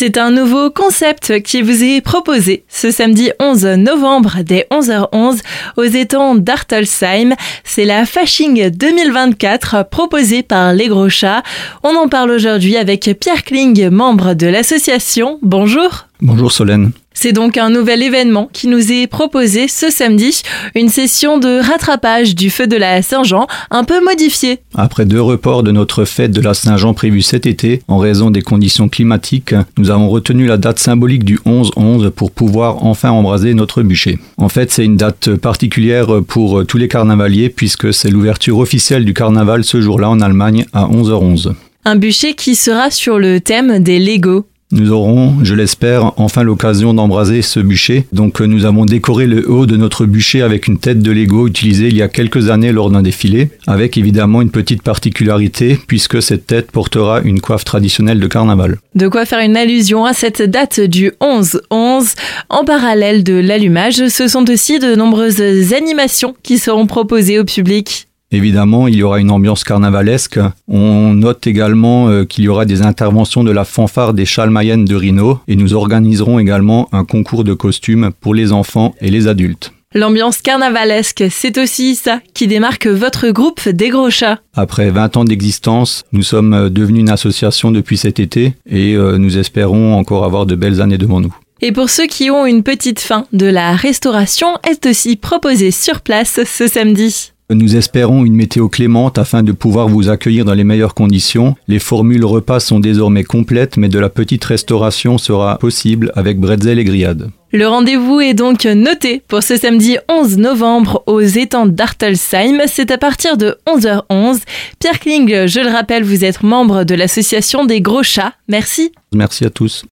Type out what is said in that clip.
C'est un nouveau concept qui vous est proposé ce samedi 11 novembre dès 11h11 aux étangs d'Artelsheim. C'est la Fashing 2024 proposée par Les Gros Chats. On en parle aujourd'hui avec Pierre Kling, membre de l'association. Bonjour. Bonjour Solène. C'est donc un nouvel événement qui nous est proposé ce samedi, une session de rattrapage du feu de la Saint-Jean, un peu modifiée. Après deux reports de notre fête de la Saint-Jean prévue cet été, en raison des conditions climatiques, nous avons retenu la date symbolique du 11-11 pour pouvoir enfin embraser notre bûcher. En fait, c'est une date particulière pour tous les carnavaliers puisque c'est l'ouverture officielle du carnaval ce jour-là en Allemagne à 11h11. Un bûcher qui sera sur le thème des Lego. Nous aurons, je l'espère, enfin l'occasion d'embraser ce bûcher. Donc euh, nous avons décoré le haut de notre bûcher avec une tête de Lego utilisée il y a quelques années lors d'un défilé, avec évidemment une petite particularité puisque cette tête portera une coiffe traditionnelle de carnaval. De quoi faire une allusion à cette date du 11-11. En parallèle de l'allumage, ce sont aussi de nombreuses animations qui seront proposées au public. Évidemment, il y aura une ambiance carnavalesque. On note également euh, qu'il y aura des interventions de la fanfare des Chalmayennes de Rhino et nous organiserons également un concours de costumes pour les enfants et les adultes. L'ambiance carnavalesque, c'est aussi ça qui démarque votre groupe des gros chats. Après 20 ans d'existence, nous sommes euh, devenus une association depuis cet été et euh, nous espérons encore avoir de belles années devant nous. Et pour ceux qui ont une petite faim, de la restauration est aussi proposée sur place ce samedi? Nous espérons une météo clémente afin de pouvoir vous accueillir dans les meilleures conditions. Les formules repas sont désormais complètes, mais de la petite restauration sera possible avec bretzel et grillade. Le rendez-vous est donc noté pour ce samedi 11 novembre aux étangs d'Artelsheim. C'est à partir de 11h11. Pierre Kling, je le rappelle, vous êtes membre de l'association des gros chats. Merci. Merci à tous.